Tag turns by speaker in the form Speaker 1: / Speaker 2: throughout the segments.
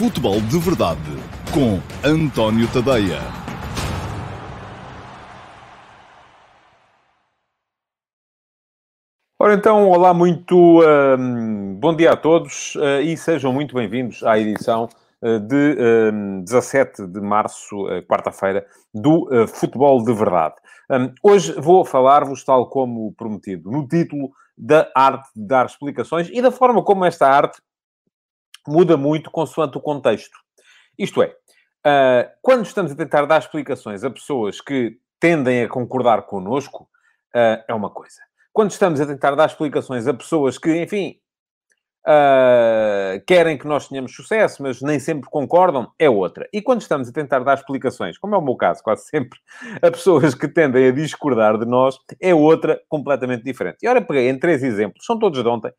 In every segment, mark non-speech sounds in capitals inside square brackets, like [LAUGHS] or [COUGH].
Speaker 1: Futebol de Verdade com António Tadeia.
Speaker 2: Ora então, olá, muito hum, bom dia a todos uh, e sejam muito bem-vindos à edição uh, de um, 17 de março, uh, quarta-feira, do Futebol de Verdade. Um, hoje vou falar-vos, tal como prometido no título, da arte de dar explicações e da forma como esta arte muda muito consoante o contexto. Isto é, uh, quando estamos a tentar dar explicações a pessoas que tendem a concordar connosco, uh, é uma coisa. Quando estamos a tentar dar explicações a pessoas que, enfim, uh, querem que nós tenhamos sucesso, mas nem sempre concordam, é outra. E quando estamos a tentar dar explicações, como é o meu caso, quase sempre, a pessoas que tendem a discordar de nós, é outra completamente diferente. E ora, peguei em três exemplos, são todos de ontem,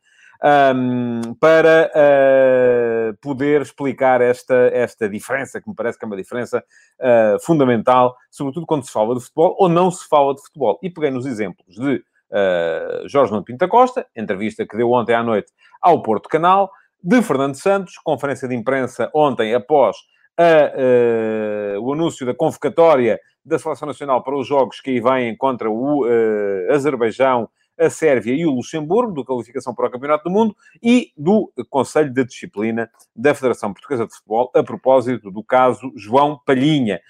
Speaker 2: um, para uh, poder explicar esta, esta diferença, que me parece que é uma diferença uh, fundamental, sobretudo quando se fala de futebol ou não se fala de futebol. E peguei nos exemplos de uh, Jorge Nuno Pinta Costa, entrevista que deu ontem à noite ao Porto Canal, de Fernando Santos, conferência de imprensa ontem após a, o anúncio da convocatória da Seleção Nacional para os jogos que aí vêm contra o Azerbaijão a Sérvia e o Luxemburgo, do qualificação para o Campeonato do Mundo, e do Conselho de Disciplina da Federação Portuguesa de Futebol, a propósito do caso João Palhinha.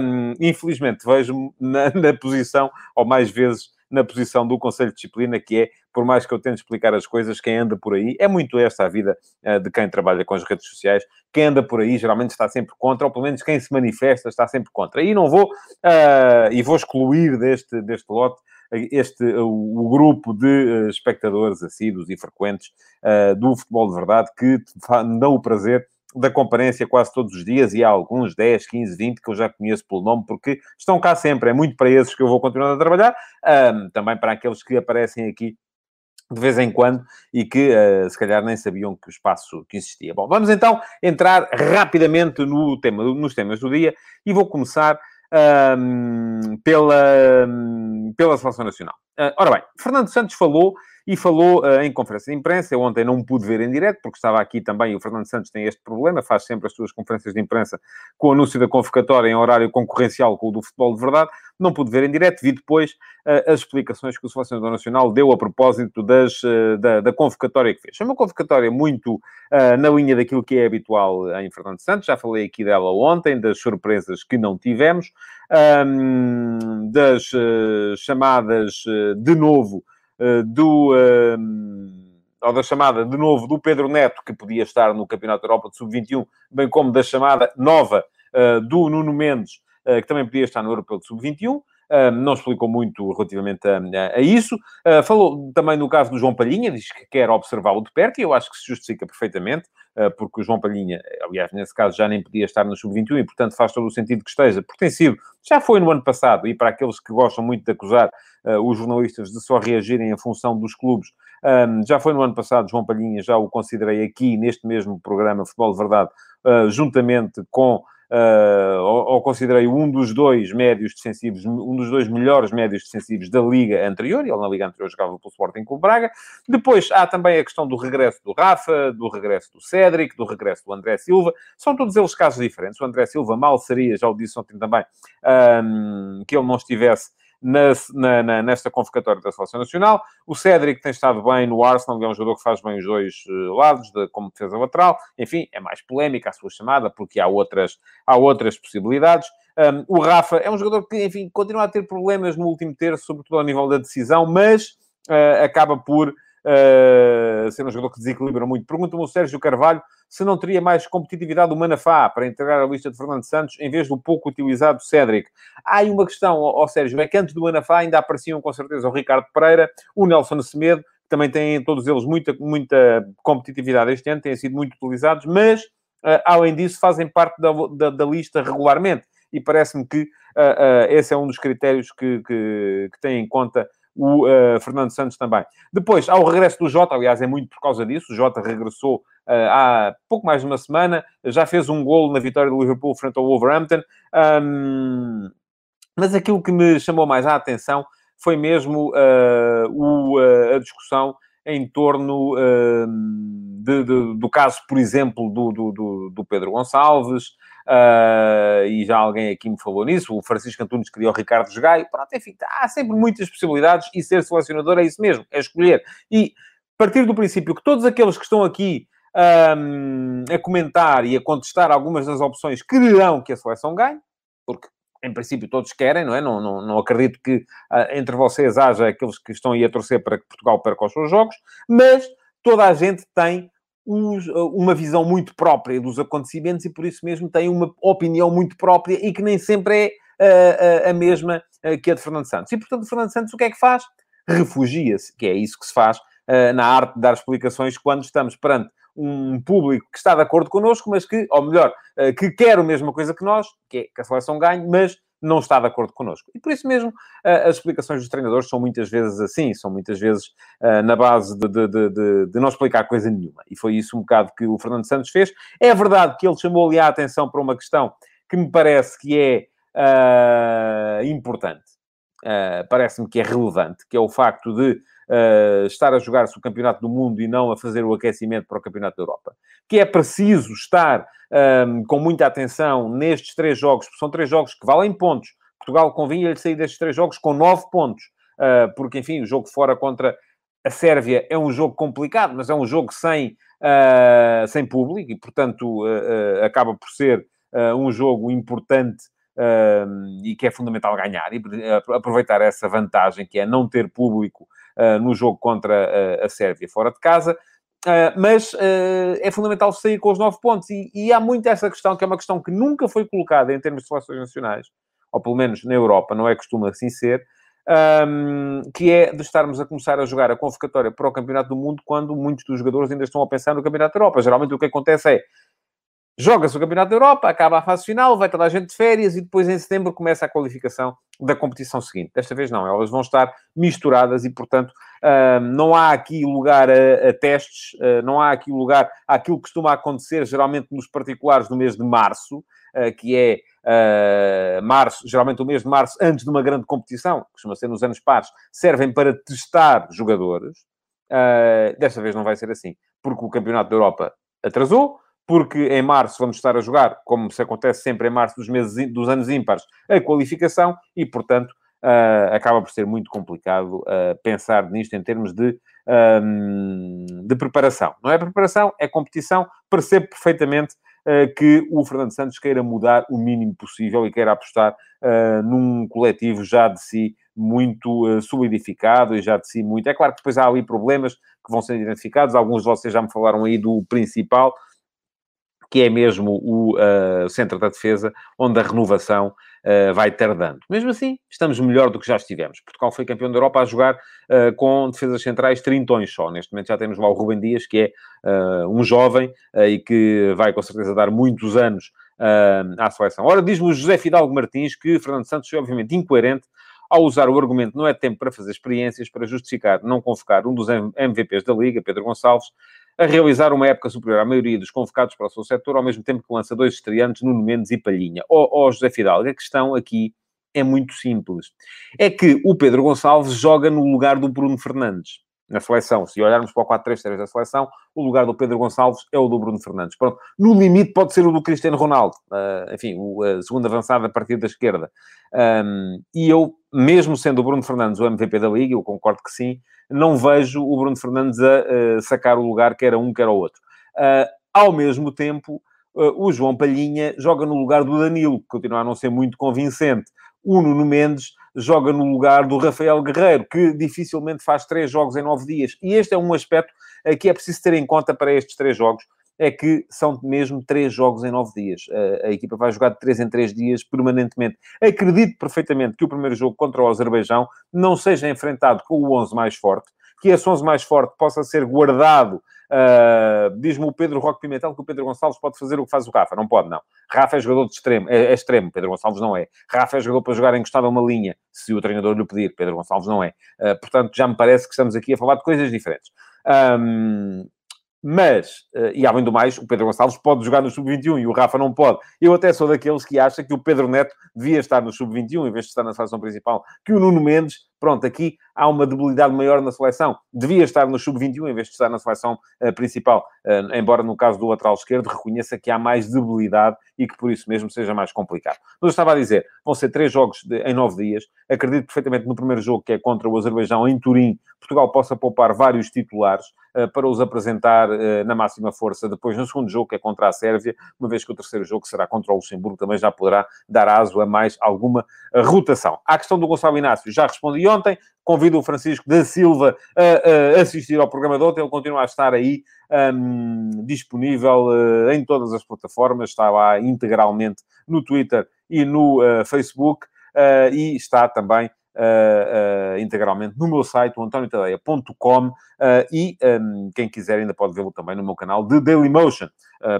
Speaker 2: Um, infelizmente, vejo-me na, [LAUGHS] na posição, ou mais vezes na posição do Conselho de Disciplina, que é, por mais que eu tente explicar as coisas, quem anda por aí, é muito esta a vida uh, de quem trabalha com as redes sociais, quem anda por aí geralmente está sempre contra, ou pelo menos quem se manifesta está sempre contra. E não vou, uh, e vou excluir deste, deste lote este, o, grupo de uh, espectadores assíduos e frequentes uh, do futebol de verdade que dão o prazer da comparência quase todos os dias e há alguns, 10, 15, 20, que eu já conheço pelo nome, porque estão cá sempre. É muito para esses que eu vou continuar a trabalhar, também para aqueles que aparecem aqui de vez em quando e que uh, se calhar nem sabiam que o espaço que existia. Bom, vamos então entrar rapidamente no tema, nos temas do dia e vou começar pela, pela Seleção Nacional. Uh, ora bem, Fernando Santos falou e falou uh, em conferência de imprensa. Eu ontem não pude ver em direto, porque estava aqui também. O Fernando Santos tem este problema, faz sempre as suas conferências de imprensa com o anúncio da convocatória em horário concorrencial com o do futebol de verdade. Não pude ver em direto, vi depois uh, as explicações que o Selecionador Nacional deu a propósito das, uh, da, da, convocatória que fez. É uma convocatória muito na linha daquilo que é habitual em Fernando Santos. Já falei aqui dela ontem, das surpresas que não tivemos, um, das chamadas de novo do. Ehm, ou da chamada, de novo, do Pedro Neto, que podia estar no Campeonato da Europa de Sub-21, bem como da chamada nova eh, do Nuno Mendes, eh, que também podia estar no Europeu de Sub-21 não explicou muito relativamente a, a isso. Uh, falou também no caso do João Palhinha, diz que quer observá-lo de perto, e eu acho que se justifica perfeitamente, uh, porque o João Palhinha, aliás, nesse caso já nem podia estar no Sub-21 e, portanto, faz todo o sentido que esteja, porque tem sido, já foi no ano passado, e para aqueles que gostam muito de acusar uh, os jornalistas de só reagirem em função dos clubes, já foi no ano passado, João Palhinha, já o considerei aqui, neste mesmo programa Futebol de Verdade, juntamente com uh, ou, ou, considerei um dos dois médios defensivos, um dos dois melhores médios defensivos da liga anterior, ele na liga anterior jogava pelo Sporting Clube Braga. Depois há também a questão do regresso do Rafa, do regresso do Cédric, do regresso do André Silva. São todos eles casos diferentes. O André Silva mal seria, já o disse ontem também, um, que ele não estivesse na, na, nesta convocatória da Seleção Nacional. O Cédric tem estado bem no Arsenal, é um jogador que faz bem os dois uh, lados, de, como defesa lateral. Enfim, é mais polémica a sua chamada, porque há outras, há outras possibilidades. Um, o Rafa é um jogador que, enfim, continua a ter problemas no último terço, sobretudo ao nível da decisão, mas uh, acaba por uh, ser um jogador que desequilibra muito. Pergunta-me o Sérgio Carvalho se não teria mais competitividade do Manafá para integrar a lista de Fernando Santos em vez do pouco utilizado Cédric. Há aí uma questão, ó Sérgio, é que antes do Manafá ainda apareciam com certeza o Ricardo Pereira, o Nelson Semedo, que também têm todos eles muita, muita competitividade este ano, têm sido muito utilizados, mas uh, além disso fazem parte da, da, da lista regularmente. E parece-me que uh, uh, esse é um dos critérios que, que, que tem em conta o uh, Fernando Santos também. Depois, ao regresso do Jota, aliás, é muito por causa disso, o Jota regressou uh, há pouco mais de uma semana, já fez um golo na vitória do Liverpool frente ao Wolverhampton, um, mas aquilo que me chamou mais a atenção foi mesmo uh, o, a discussão em torno uh, de, de, do caso, por exemplo, do, do, do Pedro Gonçalves, uh, e já alguém aqui me falou nisso, o Francisco Antunes queria o Ricardo Jogaio, pronto, enfim, há sempre muitas possibilidades e ser selecionador é isso mesmo, é escolher. E partir do princípio que todos aqueles que estão aqui um, a comentar e a contestar algumas das opções quererão que a seleção ganhe, porque em princípio todos querem, não é? Não, não, não acredito que uh, entre vocês haja aqueles que estão aí a torcer para que Portugal perca os seus jogos, mas toda a gente tem os, uh, uma visão muito própria dos acontecimentos e por isso mesmo tem uma opinião muito própria e que nem sempre é uh, a mesma que a de Fernando Santos. E portanto, Fernando Santos o que é que faz? Refugia-se, que é isso que se faz na arte de dar explicações quando estamos perante um público que está de acordo connosco, mas que, ou melhor, eh, que quer a mesma coisa que nós, que é que a seleção ganhe, mas não está de acordo connosco. E por isso mesmo, eh, as explicações dos treinadores são muitas vezes assim, são muitas vezes eh, na base de, de, de, de, não explicar coisa nenhuma. E foi isso um bocado que o Fernando Santos fez. É verdade que ele chamou ali a atenção para uma questão que me parece que é uh, importante. Uh, Parece-me que é relevante, que é o facto de uh, estar a jogar-se o Campeonato do Mundo e não a fazer o aquecimento para o Campeonato da Europa. Que é preciso estar ehm, com muita atenção nestes três jogos, porque são três jogos que valem pontos. Portugal convinha-lhe sair destes três jogos com nove pontos, uh, porque, enfim, o jogo fora contra a Sérvia é um jogo complicado, mas é um jogo sem, sem público e, portanto, acaba por ser um jogo importante e que é fundamental ganhar e aproveitar essa vantagem que é não ter público uh, no jogo contra a, Sérvia fora de casa. Uh, mas uh, é fundamental sair com os nove pontos. E, e, há muito essa questão, que é uma questão que nunca foi colocada em termos de seleções nacionais, ou pelo menos na Europa, não é costume assim ser, um, que é de estarmos a começar a jogar a convocatória para o Campeonato do Mundo quando muitos dos jogadores ainda estão a pensar no Campeonato da Europa. Geralmente o que acontece é Joga-se o Campeonato da Europa, acaba a fase final, vai toda a gente de férias e depois em setembro começa a qualificação da competição seguinte. Desta vez não, elas vão estar misturadas e, portanto, uh, não há aqui lugar a, testes, uh, não há aqui lugar àquilo que costuma acontecer geralmente nos particulares no mês de março, uh, que é março, geralmente o mês de março, antes de uma grande competição, costuma ser nos anos pares, servem para testar jogadores. desta vez não vai ser assim, porque o Campeonato da Europa atrasou, porque em março vamos estar a jogar, como se acontece sempre em março dos, meses, dos anos ímpares, a qualificação e, portanto, uh, acaba por ser muito complicado uh, pensar nisto em termos de, um, de preparação. Não é preparação, é competição. Percebo perfeitamente uh, que o Fernando Santos queira mudar o mínimo possível e queira apostar num coletivo já de si muito solidificado e já de si muito. É claro que depois há ali problemas que vão ser identificados. Alguns de vocês já me falaram aí do principal, que é mesmo o uh, centro da defesa, onde a renovação uh, vai tardando. Mesmo assim, estamos melhor do que já estivemos. Portugal foi campeão da Europa a jogar uh, com defesas centrais trintões só. Neste momento já temos lá o Rubem Dias, que é um jovem e que vai com certeza dar muitos anos à seleção. Ora, diz-me o José Fidalgo Martins que Fernando Santos foi obviamente incoerente ao usar o argumento não é tempo para fazer experiências para justificar não convocar um dos MVPs da Liga, Pedro Gonçalves, a realizar uma época superior à maioria dos convocados para o seu setor, ao mesmo tempo que lança dois estreantes, Nuno Mendes e Palhinha. Ó oh, oh, José Fidalgo, a questão aqui é muito simples. É que o Pedro Gonçalves joga no lugar do Bruno Fernandes na seleção. Se olharmos para o 4-3-3 da seleção, o lugar do Pedro Gonçalves é o do Bruno Fernandes. Pronto. No limite pode ser o do Cristiano Ronaldo. Uh, enfim, o uh, segundo avançado a partir da esquerda. Um, e eu, mesmo sendo o Bruno Fernandes o MVP da Liga, eu concordo que sim, não vejo o Bruno Fernandes a uh, sacar o lugar que era um, que era o outro. ao mesmo tempo, o João Palhinha joga no lugar do Danilo, que continua a não ser muito convincente. O Nuno Mendes joga no lugar do Rafael Guerreiro, que dificilmente faz três jogos em nove dias. E este é um aspecto que é preciso ter em conta para estes três jogos, é que são mesmo três jogos em nove dias. A, a equipa vai jogar de três em três dias permanentemente. Acredito perfeitamente que o primeiro jogo contra o Azerbaijão não seja enfrentado com o 11 mais forte, que esse 11 mais forte possa ser guardado Uh, Diz-me o Pedro Roque Pimentel que o Pedro Gonçalves pode fazer o que faz o Rafa. Não pode, não. Rafa é jogador de extremo, é, é extremo. Pedro Gonçalves não é. Rafa é jogador para jogar encostado a uma linha, se o treinador lhe pedir. Pedro Gonçalves não é. Uh, portanto, já me parece que estamos aqui a falar de coisas diferentes. Um, mas, uh, e além do mais, o Pedro Gonçalves pode jogar no Sub-21 e o Rafa não pode. Eu até sou daqueles que acham que o Pedro Neto devia estar no Sub-21 em vez de estar na seleção principal, que o Nuno Mendes pronto, aqui há uma debilidade maior na seleção. Devia estar no sub-21 em vez de estar na seleção uh, principal. Uh, embora no caso do lateral esquerdo reconheça que há mais debilidade e que por isso mesmo seja mais complicado. Mas eu estava a dizer, vão ser três jogos de, em nove dias. Acredito perfeitamente no primeiro jogo, que é contra o Azerbaijão em Turim, Portugal possa poupar vários titulares uh, para os apresentar na máxima força. Depois, no segundo jogo, que é contra a Sérvia, uma vez que o terceiro jogo será contra o Luxemburgo, também já poderá dar aso a mais alguma rotação. À questão do Gonçalo Inácio, já respondi ontem. Convido o Francisco da Silva a, a assistir ao programa de ontem. Ele continua a estar aí um, disponível uh, em todas as plataformas. Está lá integralmente no Twitter e no uh, Facebook. Uh, e está também Uh, uh, integralmente no meu site, antoniotadeia.com uh, e um, quem quiser ainda pode vê-lo também no meu canal de Dailymotion.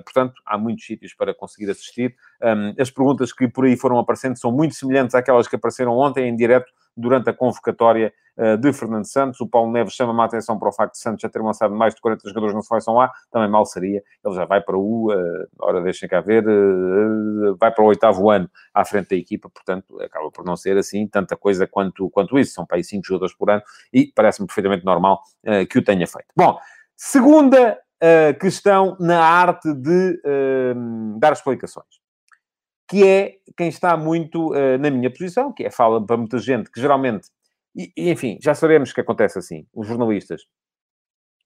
Speaker 2: portanto, há muitos sítios para conseguir assistir. Um, as perguntas que por aí foram aparecendo são muito semelhantes àquelas que apareceram ontem em direto durante a convocatória uh, de Fernando Santos. O Paulo Neves chama-me a atenção para o facto de Santos já ter lançado mais de 40 jogadores na seleção A. Também mal seria. Ele já vai para o, uh, ora, deixem cá ver, uh, vai para o oitavo ano à frente da equipa, portanto, acaba por não ser assim tanta coisa quanto, quanto isso. São para aí cinco jogadores por ano e parece-me perfeitamente normal uh, que o tenha feito. Bom, segunda questão na arte de dar explicações que é quem está muito uh, na minha posição, que é fala para muita gente, que geralmente, e, e, enfim, já sabemos que acontece assim, os jornalistas.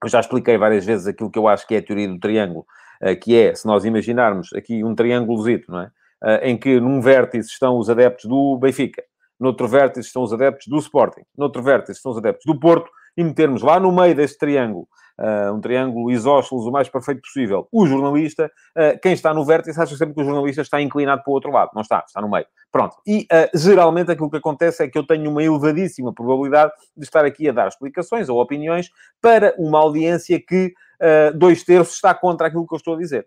Speaker 2: Eu já expliquei várias vezes aquilo que eu acho que é a teoria do triângulo, uh, que é, se nós imaginarmos aqui um triângulozito, não é? Uh, em que num vértice estão os adeptos do Benfica, noutro vértice estão os adeptos do Sporting, noutro vértice estão os adeptos do Porto, e metermos lá no meio deste triângulo uh, um triângulo isósceles o mais perfeito possível, o jornalista, uh, quem está no vértice acha sempre que o jornalista está inclinado para o outro lado. Não está, está no meio. Pronto. E uh, geralmente aquilo que acontece é que eu tenho uma elevadíssima probabilidade de estar aqui a dar explicações ou opiniões para uma audiência que dois terços está contra aquilo que eu estou a dizer.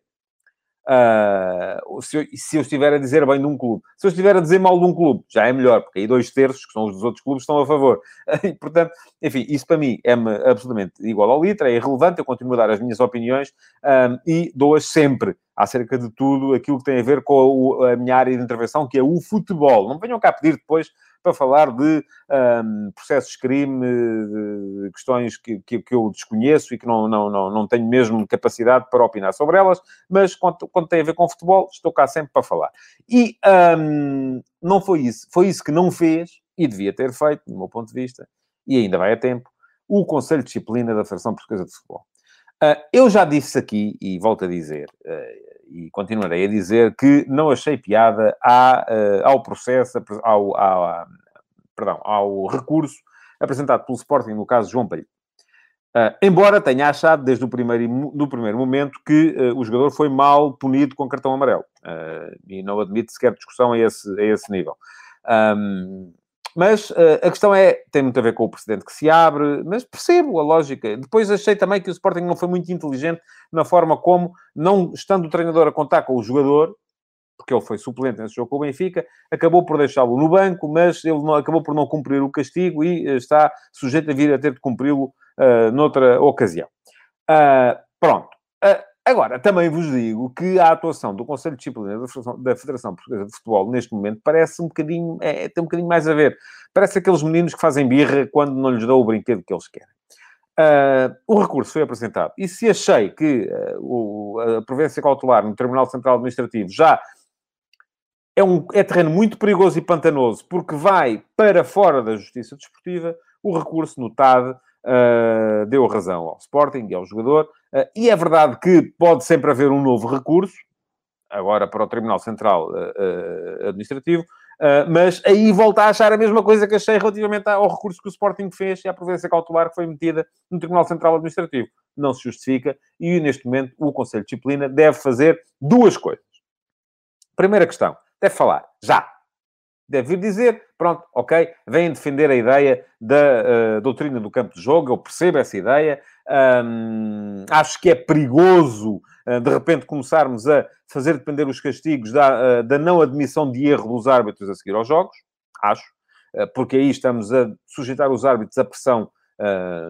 Speaker 2: Uh, se, eu, se, eu, estiver a dizer bem de um clube. Se eu estiver a dizer mal de um clube, já é melhor, porque aí dois terços, que são os dos outros clubes, estão a favor. [LAUGHS] E, portanto, enfim, isso para mim é absolutamente igual ao litro, é irrelevante, eu continuo a dar as minhas opiniões um, e dou-as sempre acerca de tudo aquilo que tem a ver com a, a minha área de intervenção, que é o futebol. Não venham cá pedir depois para falar de um, processos de crime, de questões que, que, que, eu desconheço e que não, não, não, não tenho mesmo capacidade para opinar sobre elas, mas quando, quando tem a ver com futebol, estou cá sempre para falar. E um, não foi isso. Foi isso que não fez, e devia ter feito, do meu ponto de vista, e ainda vai a tempo, o Conselho de Disciplina da Federação Portuguesa de Futebol. Uh, eu já disse aqui, e volto a dizer, uh, e continuarei a dizer que não achei piada à, uh, ao processo, ao, ao, perdão, ao recurso apresentado pelo Sporting no caso João Palhinha. Uh, embora tenha achado desde o primeiro, do primeiro momento que uh, o jogador foi mal punido com cartão amarelo. e não admite sequer discussão a esse, a esse nível. Um, mas uh, a questão é, tem muito a ver com o precedente que se abre, mas percebo a lógica. Depois achei também que o Sporting não foi muito inteligente na forma como, não estando o treinador a contar com o jogador, porque ele foi suplente nesse jogo com o Benfica, acabou por deixá-lo no banco, mas ele não, acabou por não cumprir o castigo e uh, está sujeito a vir a ter de cumpri-lo uh, noutra ocasião. Uh, pronto. Agora, também vos digo que a atuação do Conselho de Disciplina da Federação Portuguesa de Futebol neste momento parece um bocadinho, é, tem um bocadinho mais a ver. Parece aqueles meninos que fazem birra quando não lhes dão o brinquedo que eles querem. Uh, o recurso foi apresentado. E se achei que uh, o, a província cautelar no Tribunal Central Administrativo já é, um, é terreno muito perigoso e pantanoso, porque vai para fora da justiça desportiva, o recurso no TAD uh, deu razão ao Sporting e ao jogador. Uh, e é verdade que pode sempre haver um novo recurso, agora para o Tribunal Central uh, Administrativo, mas aí volta a achar a mesma coisa que achei relativamente ao recurso que o Sporting fez e à providência cautelar que foi metida no Tribunal Central Administrativo. Não se justifica e, neste momento, o Conselho de Disciplina deve fazer duas coisas. Primeira questão, deve falar já deve vir dizer, pronto, ok, vêm defender a ideia da uh, doutrina do campo de jogo, eu percebo essa ideia, acho que é perigoso, uh, de repente, começarmos a fazer depender os castigos da, uh, da não admissão de erro dos árbitros a seguir aos jogos, acho, porque aí estamos a sujeitar os árbitros à pressão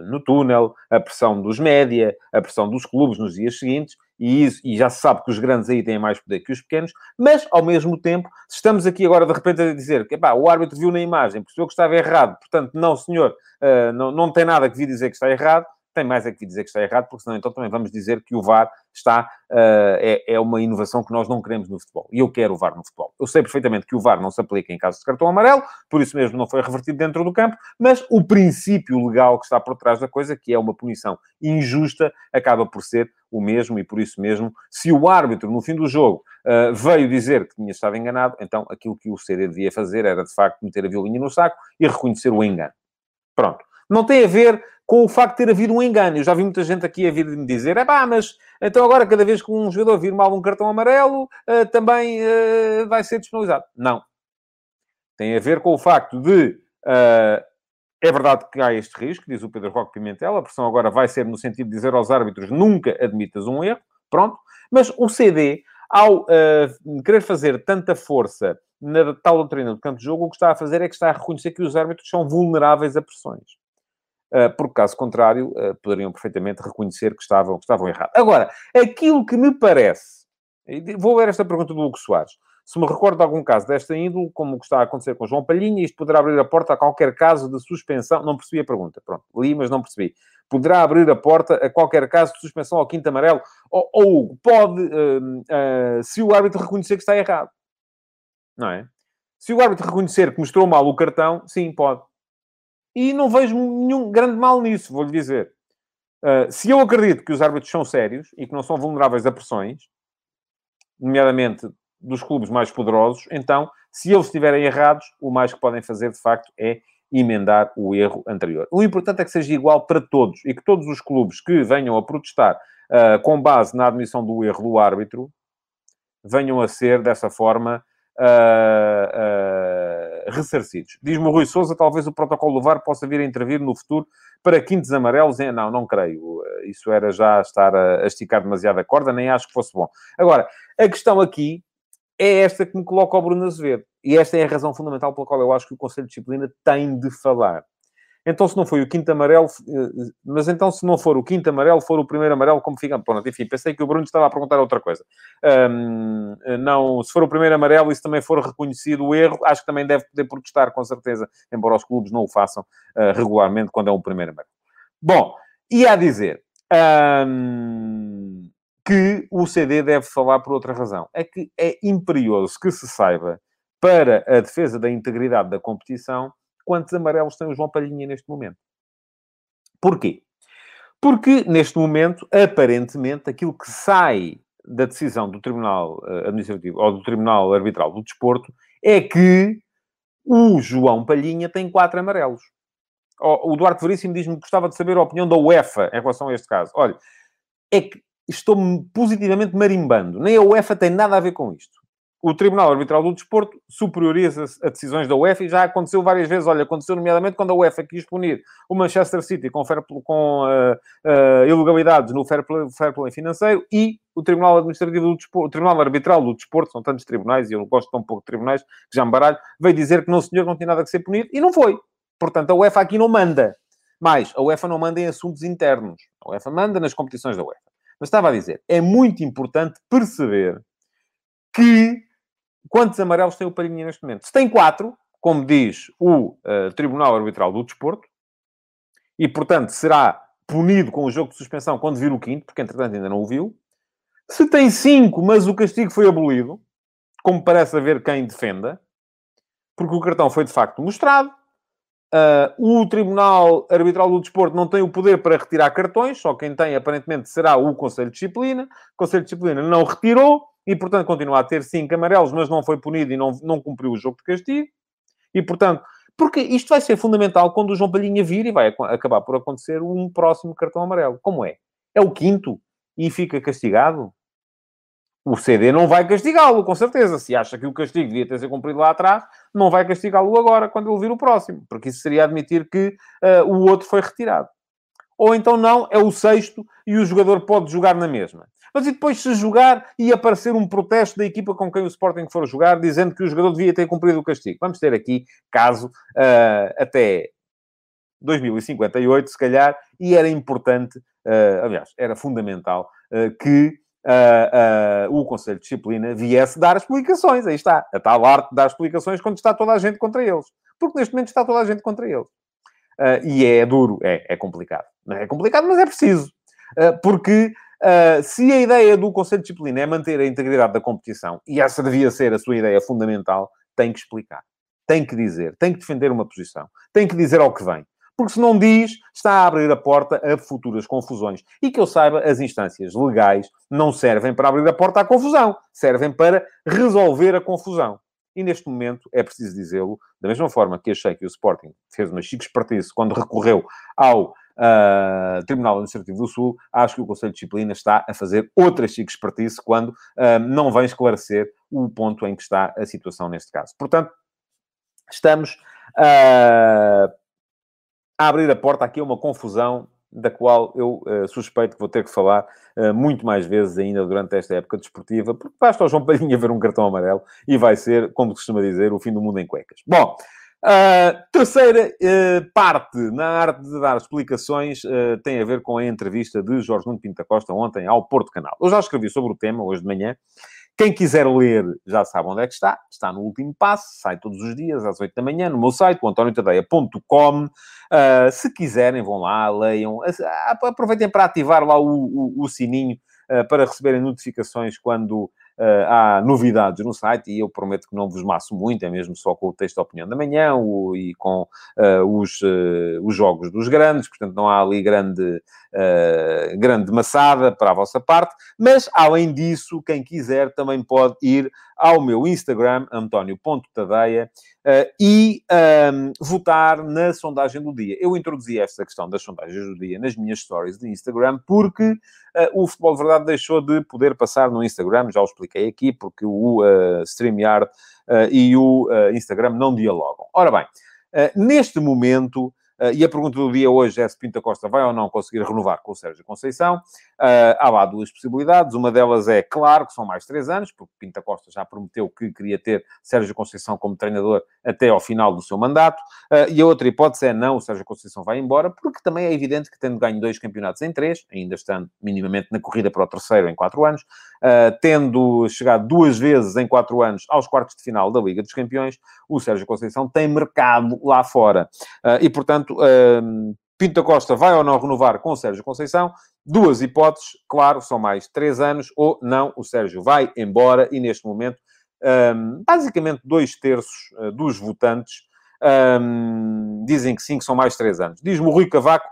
Speaker 2: no túnel, a pressão dos média, a pressão dos clubes nos dias seguintes, e, isso, e já se sabe que os grandes aí têm mais poder que os pequenos, mas, ao mesmo tempo, se estamos aqui agora, de repente, a dizer que epá, o árbitro viu na imagem, percebeu que estava errado, portanto, não, senhor, uh, não, não tem nada que vir dizer que está errado, tem mais é que dizer que está errado, porque senão então também vamos dizer que o VAR está, uh, é, é uma inovação que nós não queremos no futebol. E eu quero o VAR no futebol. Eu sei perfeitamente que o VAR não se aplica em caso de cartão amarelo, por isso mesmo não foi revertido dentro do campo, mas o princípio legal que está por trás da coisa, que é uma punição injusta, acaba por ser o mesmo, e por isso mesmo, se o árbitro, no fim do jogo, uh, veio dizer que tinha estado enganado, então aquilo que o CD devia fazer era, de facto, meter a violinha no saco e reconhecer o engano. Pronto. Não tem a ver com o facto de ter havido um engano. Eu já vi muita gente aqui a vir me dizer, é pá, mas então agora cada vez que um jogador vir mal um cartão amarelo, uh, também uh, vai ser disponibilizado. Não. Tem a ver com o facto de... Uh, é verdade que há este risco, diz o Pedro Roque Pimentel, a pressão agora vai ser no sentido de dizer aos árbitros nunca admitas um erro, pronto. Mas o CD, ao querer fazer tanta força na tal doutrina do campo de jogo, o que está a fazer é que está a reconhecer que os árbitros são vulneráveis a pressões. Uh, porque, caso contrário, uh, poderiam perfeitamente reconhecer que estavam, que estavam errados. Agora, aquilo que me parece, vou ler esta pergunta do Hugo Soares, se me recordo de algum caso desta índole, como o que está a acontecer com João Palhinha, isto poderá abrir a porta a qualquer caso de suspensão, não percebi a pergunta, pronto, li, mas não percebi. Poderá abrir a porta a qualquer caso de suspensão ao quinto amarelo, ou, ou pode, uh, se o árbitro reconhecer que está errado, não é? Se o árbitro reconhecer que mostrou mal o cartão, sim, pode. E não vejo nenhum grande mal nisso, vou-lhe dizer. Uh, se eu acredito que os árbitros são sérios e que não são vulneráveis a pressões, nomeadamente dos clubes mais poderosos, então, se eles estiverem errados, o mais que podem fazer, de facto, é emendar o erro anterior. O importante é que seja igual para todos e que todos os clubes que venham a protestar uh, com base na admissão do erro do árbitro venham a ser, dessa forma, uh, ressarcidos. Diz-me o Rui Souza, talvez o protocolo do VAR possa vir a intervir no futuro para quintos amarelos. Não, não creio. Isso era já estar a, a esticar demasiado a corda, nem acho que fosse bom. Agora, a questão aqui é esta que me coloca o Bruno Azevedo. E esta é a razão fundamental pela qual eu acho que o Conselho de Disciplina tem de falar. Então, se não foi o quinto amarelo, eh, mas então, se não for o quinto amarelo, for o primeiro amarelo, como fica? Pronto, enfim, pensei que o Bruno estava a perguntar outra coisa. Um, não, se for o primeiro amarelo e se também for reconhecido o erro, acho que também deve poder protestar, com certeza, embora os clubes não o façam uh, regularmente quando é um primeiro amarelo. Bom, e a dizer um, que o CD deve falar por outra razão. É que é imperioso que se saiba, para a defesa da integridade da competição, quantos amarelos tem o João Palhinha neste momento. Porquê? Porque, neste momento, aparentemente, aquilo que sai da decisão do Tribunal eh, Administrativo ou do Tribunal Arbitral do Desporto é que o João Palhinha tem quatro amarelos. O Duarte Veríssimo diz-me que gostava de saber a opinião da UEFA em relação a este caso. Olha, é que estou positivamente marimbando. Nem a UEFA tem nada a ver com isto o Tribunal Arbitral do Desporto superioriza a decisões da UEFA e já aconteceu várias vezes. Olha, aconteceu nomeadamente quando a UEFA quis punir o Manchester City com, fair, com uh, uh, ilegalidades no fair play, fair play, financeiro e o Tribunal Administrativo do Desporto, o Tribunal Arbitral do Desporto, são tantos tribunais e eu gosto tão pouco de tribunais que já me baralho, veio dizer que não, senhor, não tinha nada que ser punido e não foi. Portanto, a UEFA aqui não manda. Mais, a UEFA não manda em assuntos internos. A UEFA manda nas competições da UEFA. Mas estava a dizer, é muito importante perceber que Quantos amarelos tem o Palhinha neste momento? Se tem quatro, como diz o uh, Tribunal Arbitral do Desporto, e, portanto, será punido com o jogo de suspensão quando vir o quinto, porque, entretanto, ainda não o viu. Se tem cinco, mas o castigo foi abolido, como parece haver quem defenda, porque o cartão foi, de facto, mostrado. Uh, o Tribunal Arbitral do Desporto não tem o poder para retirar cartões, só quem tem, aparentemente, será o Conselho de Disciplina. O Conselho de Disciplina não retirou e, portanto, continua a ter cinco amarelos, mas não foi punido e não, não cumpriu o jogo de castigo. E, portanto, porque isto vai ser fundamental quando o João Palhinha vir e vai acabar por acontecer um próximo cartão amarelo. Como é? É o quinto e fica castigado? O CD não vai castigá-lo, com certeza. Se acha que o castigo devia ter sido cumprido lá atrás, não vai castigá-lo agora, quando ele vir o próximo. Porque isso seria admitir que uh, o outro foi retirado. Ou então não, é o sexto e o jogador pode jogar na mesma. Mas e depois se jogar e aparecer um protesto da equipa com quem o Sporting for jogar, dizendo que o jogador devia ter cumprido o castigo? Vamos ter aqui caso uh, até 2058, se calhar, e era importante, uh, aliás, era fundamental uh, que uh, uh, o Conselho de Disciplina viesse dar explicações. Aí está. A tal arte de dar explicações quando está toda a gente contra eles. Porque neste momento está toda a gente contra eles. Uh, e é duro, é, é complicado. É complicado, mas é preciso. porque se a ideia do Conselho de Disciplina é manter a integridade da competição, e essa devia ser a sua ideia fundamental, tem que explicar. Tem que dizer, tem que defender uma posição, tem que dizer ao que vem porque se não diz, está a abrir a porta a futuras confusões. E que eu saiba, as instâncias legais não servem para abrir a porta à confusão, servem para resolver a confusão. E neste momento, é preciso dizê-lo, da mesma forma que achei que o Sporting fez uma chique espertice quando recorreu ao uh, Tribunal Administrativo do Sul, acho que o Conselho de Disciplina está a fazer outra chique espertice quando uh, não vem esclarecer o ponto em que está a situação neste caso. Portanto, estamos uh, a abrir a porta aqui a uma confusão da qual eu uh, suspeito que vou ter que falar uh, muito mais vezes ainda durante esta época desportiva, porque basta ao João Palhinha ver um cartão amarelo e vai ser, como costuma dizer, o fim do mundo em cuecas. Bom, uh, terceira parte na arte de dar explicações tem a ver com a entrevista de Jorge Nuno Pinta Costa ontem ao Porto Canal. Eu já escrevi sobre o tema hoje de manhã quem quiser ler já sabe onde é que está. Está no último passo, sai todos os dias às 8 da manhã no meu site, antoniotadeia.com. Uh, ah, se quiserem, vão lá, leiam. Aproveitem para ativar lá o, o, o sininho uh, para receberem notificações quando uh, há novidades no site e eu prometo que não vos maço muito, é mesmo só com o texto da opinião da manhã o, e com uh, os, uh, os jogos dos grandes, portanto não há ali grande, grande maçada para a vossa parte, mas além disso, quem quiser também pode ir ao meu Instagram, antonio.tadeia, uh, e um, ehm, votar na sondagem do dia. Eu introduzi esta questão das sondagens do dia nas minhas stories de Instagram, porque uh, o Futebol de Verdade deixou de poder passar no Instagram, já o expliquei aqui, porque o uh, StreamYard e o Instagram não dialogam. Ora bem, neste momento Uh, e a pergunta do dia hoje é se Pinta Costa vai ou não conseguir renovar com o Sérgio Conceição. Uh, há lá duas possibilidades. Uma delas é, claro, que são mais três anos, porque Pinta Costa já prometeu que queria ter Sérgio Conceição como treinador até ao final do seu mandato. Uh, e a outra hipótese é não, o Sérgio Conceição vai embora, porque também é evidente que tendo ganho dois campeonatos em três, ainda estando minimamente na corrida para o terceiro em quatro anos, tendo chegado duas vezes em quatro anos aos quartos de final da Liga dos Campeões, o Sérgio Conceição tem mercado lá fora. e, portanto, Portanto, um, Pinto da Costa vai ou não renovar com o Sérgio Conceição? Duas hipóteses, claro, são mais três anos, ou não, o Sérgio vai embora e neste momento, um, basicamente dois terços uh, dos votantes um, dizem que sim, que são mais três anos. Diz-me o Rui Cavaco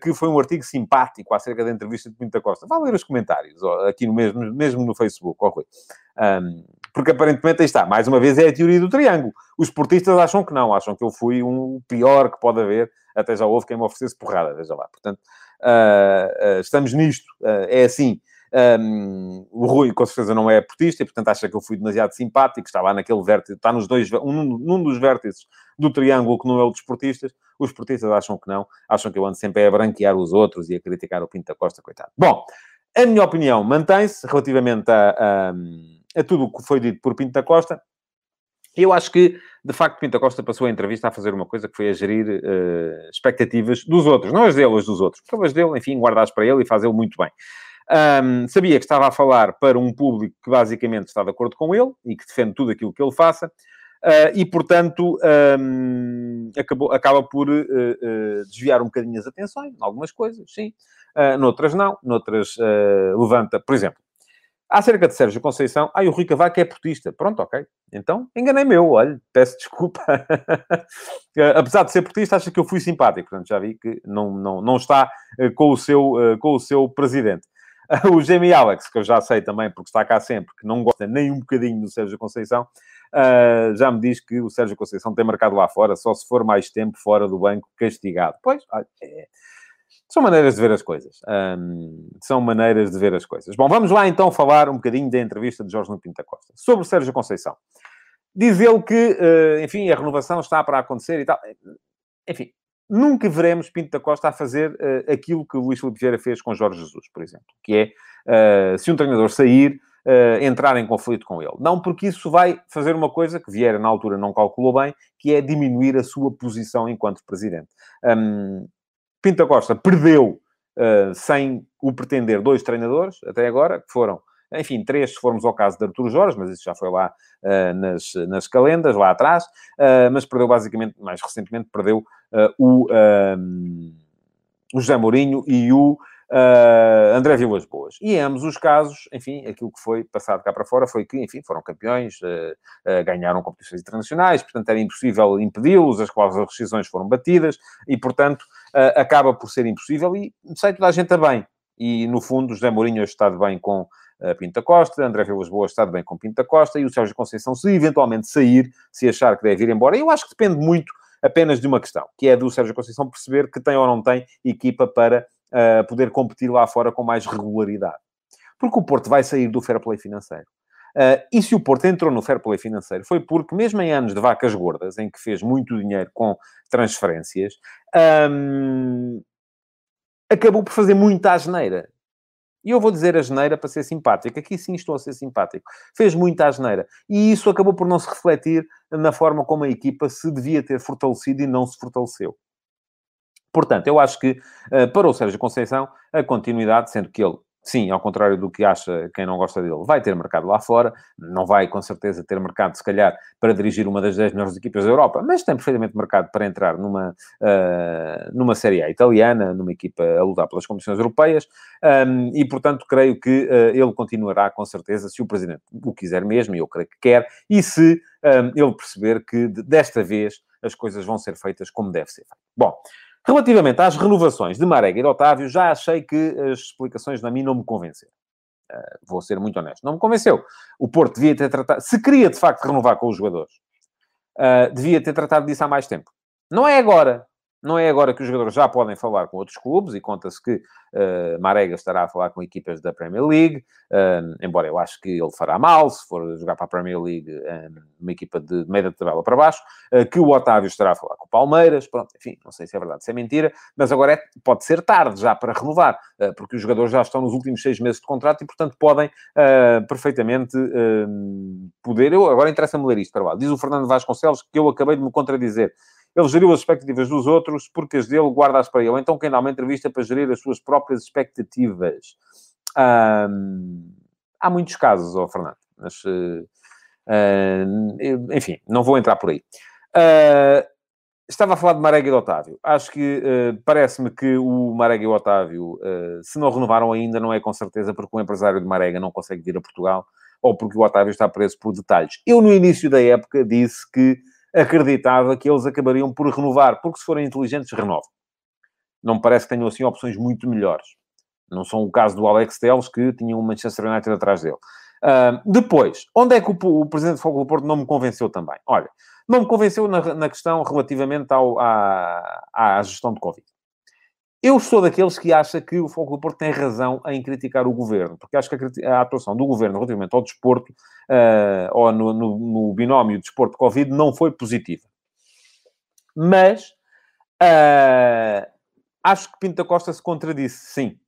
Speaker 2: que foi um artigo simpático acerca da entrevista de Pinto Costa. Vá ler os comentários, aqui no mesmo, mesmo no Facebook, ó Rui. Um, porque aparentemente aí está, mais uma vez, é a teoria do triângulo. Os portistas acham que não, acham que eu fui um pior que pode haver, até já houve quem me oferecesse porrada, veja lá. Portanto, uh, uh, estamos nisto, uh, é assim. Um, o Rui, com certeza, não é portista e, portanto, acha que eu fui demasiado simpático. Está lá naquele vértice, está nos dois, um, num dos vértices do triângulo que não é o dos portistas. Os portistas acham que não, acham que eu ando sempre a branquear os outros e a criticar o Pinto da Costa, coitado. Bom, a minha opinião mantém-se relativamente a, a a tudo o que foi dito por Pinto da Costa. Eu acho que, de facto, Pinto Costa passou a entrevista a fazer uma coisa que foi a gerir uh, expectativas dos outros, não as dele, as dos outros. Porque as dele, enfim, guardadas para ele e fazê-lo muito bem. Um, sabia que estava a falar para um público que basicamente está de acordo com ele e que defende tudo aquilo que ele faça. Uh, e, portanto, um, acabou, acaba por uh, uh, desviar um bocadinho as atenções, em algumas coisas, sim. Uh, noutras não, noutras levanta, por exemplo, Acerca de Sérgio Conceição, ai, o Rui Cavaco é portista. Pronto, ok. Então, enganei-me eu, olha, peço desculpa. [LAUGHS] Apesar de ser portista, acha que eu fui simpático. Portanto, já vi que não, não, não está eh, com o seu, com o seu presidente. [LAUGHS] O Jamie Alex, que eu já sei também, porque está cá sempre, que não gosta nem um bocadinho do Sérgio Conceição, eh, já me diz que o Sérgio Conceição tem marcado lá fora, só se for mais tempo fora do banco castigado. Pois, é, são maneiras de ver as coisas. Um, são maneiras de ver as coisas. Bom, vamos lá então falar um bocadinho da entrevista de Jorge Pinta Costa. Sobre Sérgio Conceição. Diz ele que, uh, enfim, a renovação está para acontecer e tal. Enfim, nunca veremos Pinto da Costa a fazer uh, aquilo que o Luís Filipe Vieira fez com Jorge Jesus, por exemplo. Que é, uh, se um treinador sair, entrar em conflito com ele. Não porque isso vai fazer uma coisa que Vieira, na altura, não calculou bem, que é diminuir a sua posição enquanto presidente. Um, Pinta Costa perdeu uh, sem o pretender dois treinadores, até agora, que foram enfim, três se formos ao caso de Artur Jorge, mas isso já foi lá uh, nas, nas calendas, lá atrás, uh, mas perdeu basicamente, mais recentemente, perdeu uh, o, o José Mourinho e o Uh, André Vilas Boas. E ambos os casos, enfim, aquilo que foi passado cá para fora foi que, enfim, foram campeões, uh, uh, ganharam competições internacionais, portanto era impossível impedi-los, as quais as rescisões foram batidas, e, portanto, acaba por ser impossível, e sei toda a gente a bem. E, no fundo, José Mourinho está de bem com Pinta Costa, André Vilas Boas está bem com Pinta Costa, e o Sérgio Conceição, se eventualmente sair, se achar que deve ir embora, eu acho que depende muito apenas de uma questão, que é do Sérgio Conceição perceber que tem ou não tem equipa para uh, poder competir lá fora com mais regularidade. Porque o Porto vai sair do fair play financeiro. Uh, e se o Porto entrou no fair play financeiro foi porque, mesmo em anos de vacas gordas, em que fez muito dinheiro com transferências, um, acabou por fazer muita asneira. E eu vou dizer a geneira para ser simpático. Aqui sim estou a ser simpático. Fez muita asneira. E isso acabou por não se refletir na forma como a equipa se devia ter fortalecido e não se fortaleceu. Portanto, eu acho que uh, para o Sérgio Conceição, a continuidade, sendo que ele, sim, ao contrário do que acha quem não gosta dele, vai ter mercado lá fora, não vai com certeza ter mercado, se calhar, para dirigir uma das 10 melhores equipas da Europa, mas tem perfeitamente mercado para entrar numa, uh, numa Série A italiana, numa equipa a lutar pelas competições europeias, um, e portanto creio que uh, ele continuará com certeza, se o Presidente o quiser mesmo, e eu creio que quer, e se um, ele perceber que desta vez as coisas vão ser feitas como deve ser. Bom, Relativamente às renovações de Marega e de Otávio, já achei que as explicações a mim não me convenceram. Uh, vou ser muito honesto. Não me convenceu. O Porto devia ter tratado... Se queria, de facto, renovar com os jogadores, uh, devia ter tratado disso há mais tempo. Não é agora. Não é agora que os jogadores já podem falar com outros clubes e conta-se que uh, Marega estará a falar com equipas da Premier League, uh, embora eu acho que ele fará mal se for jogar para a Premier League uh, uma equipa de meia da tabela para baixo, uh, que o Otávio estará a falar com o Palmeiras, pronto, enfim, não sei se é verdade, se é mentira, mas agora é, pode ser tarde já para renovar, porque os jogadores já estão nos últimos seis meses de contrato e, portanto, podem perfeitamente poder. Eu, agora interessa-me ler isto para lá. Diz o Fernando Vasconcelos que eu acabei de me contradizer. Ele geriu as expectativas dos outros porque as dele guarda-as para ele. Então, quem dá uma entrevista para gerir as suas próprias expectativas? há muitos casos, oh, Fernando, mas... Uh, uh, enfim, não vou entrar por aí. Uh, estava a falar de Marega e de Otávio. Acho que parece-me que o Marega e o Otávio, se não renovaram ainda, não é com certeza porque o empresário de Marega não consegue vir a Portugal ou porque o Otávio está preso por detalhes. Eu, no início da época, disse que acreditava que eles acabariam por renovar, porque se forem inteligentes, renovam. Não me parece que tenham assim opções muito melhores. Não são o caso do Alex Telles, que tinha um Manchester United atrás dele. Uh, depois, onde é que o, o presidente do Fogo do Porto não me convenceu também? Olha, não me convenceu na, na questão relativamente ao, à, à gestão de Covid. Eu sou daqueles que acha que o Fogo do Porto tem razão em criticar o governo, porque acho que a, atuação do governo relativamente ao desporto, uh, ou no, no, no binómio desporto-Covid, não foi positiva. Mas uh, acho que Pinto da Costa se contradisse, sim.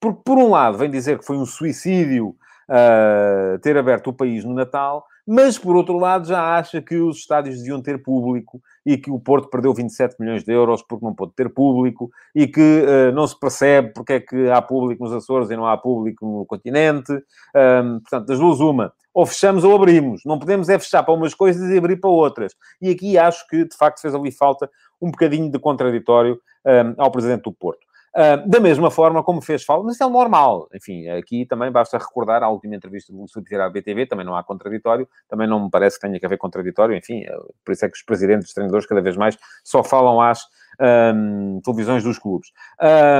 Speaker 2: Porque, por um lado, vem dizer que foi um suicídio uh, ter aberto o país no Natal, mas, por outro lado, já acha que os estádios deviam ter público e que o Porto perdeu 27 milhões de euros porque não pôde ter público e que uh, não se percebe porque é que há público nos Açores e não há público no continente. Um, portanto, das duas, uma. Ou fechamos ou abrimos. Não podemos é fechar para umas coisas e abrir para outras. E aqui acho que, de facto, fez ali falta um bocadinho de contraditório um, ao Presidente do Porto. Uh, da mesma forma como fez falta, mas é o normal. Enfim, aqui também basta recordar a última entrevista do Filipe à BTV, também não há contraditório, também não me parece que tenha que haver contraditório, enfim, eh, por isso é que os presidentes, os treinadores, cada vez mais só falam às um, televisões dos clubes.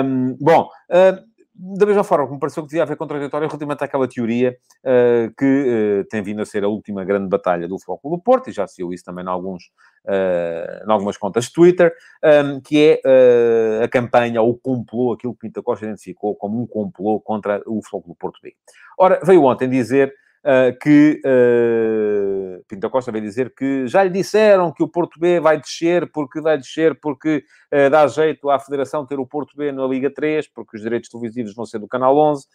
Speaker 2: Um, bom, uh, da mesma forma me pareceu que devia haver contraditório relativamente àquela teoria uh, que uh, tem vindo a ser a última grande batalha do Futebol do Porto, e já se viu isso também em, alguns, uh, em algumas contas de Twitter, um, ehm, que é a campanha, ou o complô, aquilo que Pinta Costa identificou como um complô contra o Futebol do Porto B. Ora, veio ontem dizer uh, que uh, Pinto Costa veio dizer que já lhe disseram que o Porto B vai descer, porque vai descer, porque uh, dá jeito à Federação ter o Porto B na Liga 3, porque os direitos televisivos vão ser do Canal 11,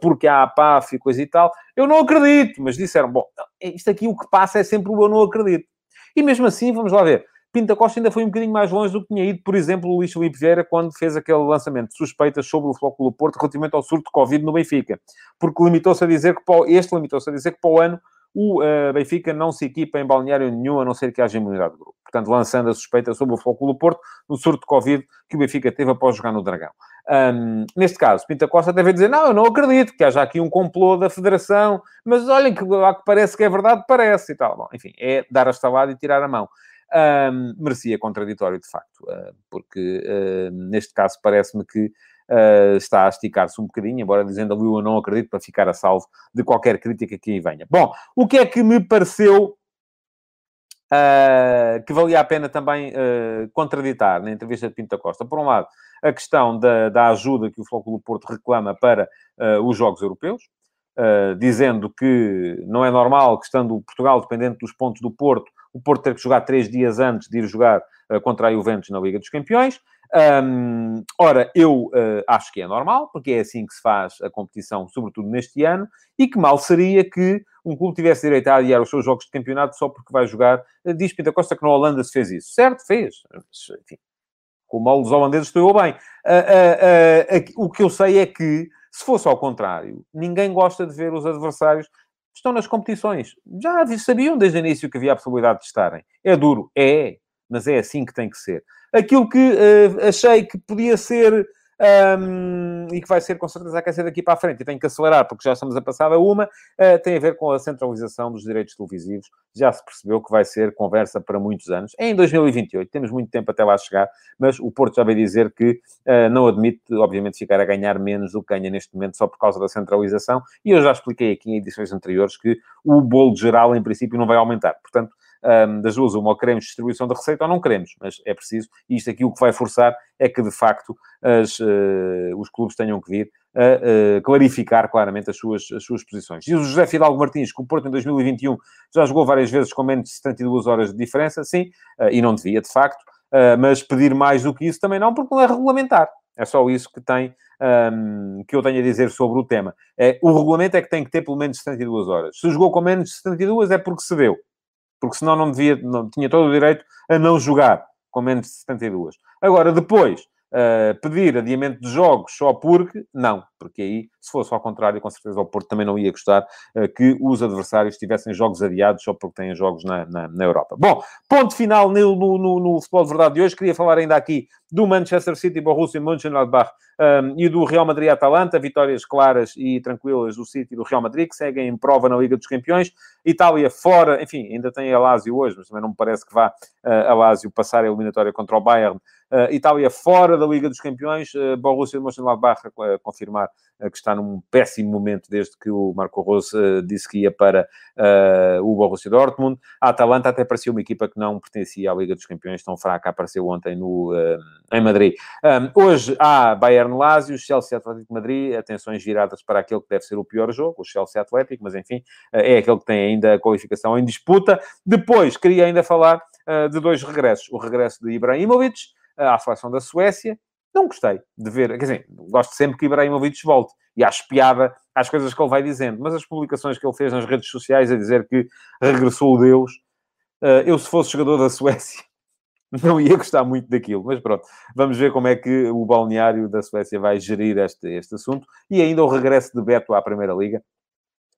Speaker 2: porque há a PAF e coisa e tal. Eu não acredito, mas disseram, bom, isto aqui o que passa é sempre o eu não acredito. E mesmo assim, vamos lá ver, Pinta Costa ainda foi um bocadinho mais longe do que tinha ido, por exemplo, o Luís Felipe Vieira, quando fez aquele lançamento de suspeitas sobre o Flóculo Porto relativamente ao surto de Covid no Benfica. Porque limitou-se a dizer que, para, este limitou-se a dizer que para o ano o uh, Benfica não se equipa em balneário nenhum, a não ser que haja imunidade de grupo. Portanto, lançando a suspeita sobre o Flóculo Porto no surto de Covid que o Benfica teve após jogar no Dragão. Um, neste caso, Pinta Costa deve dizer, não, eu não acredito que haja aqui um complô da Federação, mas olhem, que, que parece que é verdade, parece e tal. Bom, enfim, é dar a estalada e tirar a mão. Um, merecia contraditório, de facto, uh, porque uh, neste caso parece-me que uh, está a esticar-se um bocadinho, embora dizendo ali eu não acredito para ficar a salvo de qualquer crítica que aí venha. Bom, o que é que me pareceu Uh, que valia a pena também uh, contraditar na entrevista de Pinta Costa. Por um lado, a questão da, da ajuda que o Flóculo Porto reclama para uh, os Jogos Europeus, dizendo que não é normal que, estando Portugal dependente dos pontos do Porto, o Porto ter que jogar três dias antes de ir jogar contra a Juventus na Liga dos Campeões. Um, ora, eu uh, acho que é normal, porque é assim que se faz a competição, sobretudo neste ano, e que mal seria que um clube tivesse direito a adiar os seus jogos de campeonato só porque vai jogar. Uh, diz Pinta Costa que na Holanda se fez isso. Certo, fez. Enfim, com o mal dos holandeses estou bem. Uh, o que eu sei é que, se fosse ao contrário, ninguém gosta de ver os adversários estão nas competições. Já sabiam desde o início que havia a possibilidade de estarem. É duro? É mas é assim que tem que ser. Aquilo que uh, achei que podia ser um, e que vai ser com certeza aquecer daqui para a frente, e tenho que acelerar porque já estamos a passar a uma, uh, tem a ver com a centralização dos direitos televisivos. Já se percebeu que vai ser conversa para muitos anos. É em 2028, temos muito tempo até lá chegar, mas o Porto já veio dizer que uh, não admite, obviamente, ficar a ganhar menos do que ganha neste momento só por causa da centralização, e eu já expliquei aqui em edições anteriores que o bolo geral, em princípio, não vai aumentar. Portanto, um, das duas, uma, ou queremos distribuição de receita ou não queremos, mas é preciso, e isto aqui o que vai forçar é que, de facto, as, uh, os clubes tenham que vir a uh, clarificar claramente as suas, as suas posições. Diz o José Fidalgo Martins que o Porto em 2021 já jogou várias vezes com menos de 72 horas de diferença, sim, uh, e não devia, de facto, mas pedir mais do que isso também não, porque não é regulamentar. É só isso que tem um, que eu tenho a dizer sobre o tema. É, o regulamento é que tem que ter pelo menos 72 horas. Se jogou com menos de 72 é porque se deu porque senão não devia, não, tinha todo o direito a não jogar com menos de 72. Agora, depois, uh, pedir adiamento de jogos só porque, não, porque aí, se fosse ao contrário, com certeza o Porto também não ia gostar uh, que os adversários tivessem jogos adiados só porque têm jogos na, na, na Europa. Bom, ponto final no, no, no, no, futebol de verdade de hoje. Queria falar ainda aqui do Manchester City, Borussia Mönchengladbach um, e do Real Madrid-Atalanta, vitórias claras e tranquilas do City e do Real Madrid, que seguem em prova na Liga dos Campeões. Itália fora, enfim, ainda tem a Lazio hoje, mas também não me parece que vá uh, a Lazio passar a eliminatória contra o Bayern. Uh, Itália fora da Liga dos Campeões, uh, Borussia Mönchengladbach a confirmar uh, que está num péssimo momento desde que o Marco Rose disse que ia para o Borussia Dortmund. A Atalanta até parecia uma equipa que não pertencia à Liga dos Campeões, tão fraca, apareceu ontem no, em Madrid. Um, hoje há Bayern Lazio, Chelsea Atlético Madrid, atenções viradas para aquele que deve ser o pior jogo, o Chelsea Atlético, mas enfim, é aquele que tem ainda a qualificação em disputa. Depois, queria ainda falar de dois regressos. O regresso de Ibrahimovic, à seleção da Suécia. Não gostei de ver, quer dizer, gosto sempre que Ibrahimovic volte e acho piada às coisas que ele vai dizendo, mas as publicações que ele fez nas redes sociais a dizer que regressou o Deus, eh, eu se fosse jogador da Suécia [LAUGHS] não ia gostar muito daquilo, mas pronto, vamos ver como é que o balneário da Suécia vai gerir este, este assunto e ainda o regresso de Beto à Primeira Liga,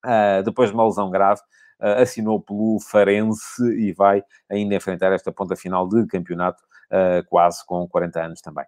Speaker 2: uh, depois de uma lesão grave, uh, assinou pelo Farense e vai ainda enfrentar esta ponta final de campeonato uh, quase com 40 anos também.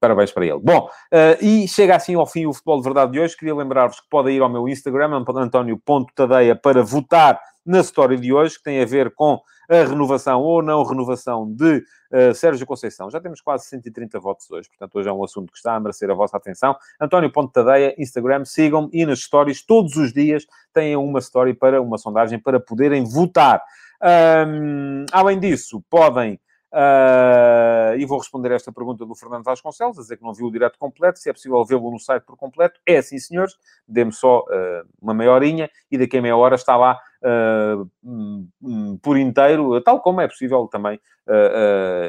Speaker 2: Parabéns para ele. Bom, uh, e chega assim ao fim o Futebol de Verdade de hoje. Queria lembrar-vos que podem ir ao meu Instagram, antonio.tadeia, para votar na história de hoje, que tem a ver com a renovação ou não renovação de uh, Sérgio Conceição. Já temos quase 130 votos hoje, portanto, hoje é um assunto que está a merecer a vossa atenção. António Ponte Tadeia, Instagram, sigam-me e nas stories, todos os dias, têm uma story para uma sondagem para poderem votar. Um, além disso, podem Uh, e vou responder a esta pergunta do Fernando Vasconcelos, a dizer que não viu o direto completo, se é possível vê-lo no site por completo. É assim, senhores, dê-me só uh, uma meia horinha e daqui a meia hora está lá uh, por inteiro, tal como é possível também.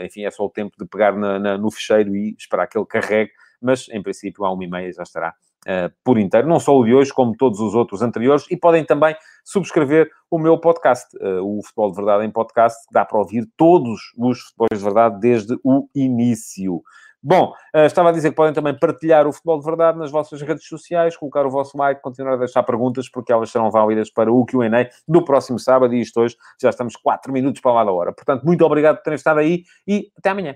Speaker 2: enfim, é só o tempo de pegar na, na, no fecheiro e esperar que ele carregue, mas em princípio, à uma e meia já estará por inteiro. Não só o de hoje, como todos os outros anteriores. E podem também subscrever o meu podcast, o Futebol de Verdade em Podcast, que dá para ouvir todos os futebols de verdade desde o início. Bom, uh, estava a dizer que podem também partilhar o futebol de verdade nas vossas redes sociais, colocar o vosso like, continuar a deixar perguntas, porque elas serão válidas para o QA do próximo sábado. E isto hoje já estamos 4 minutos para lá da hora. Portanto, muito obrigado por terem estado aí e até amanhã.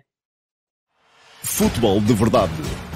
Speaker 1: Futebol de verdade,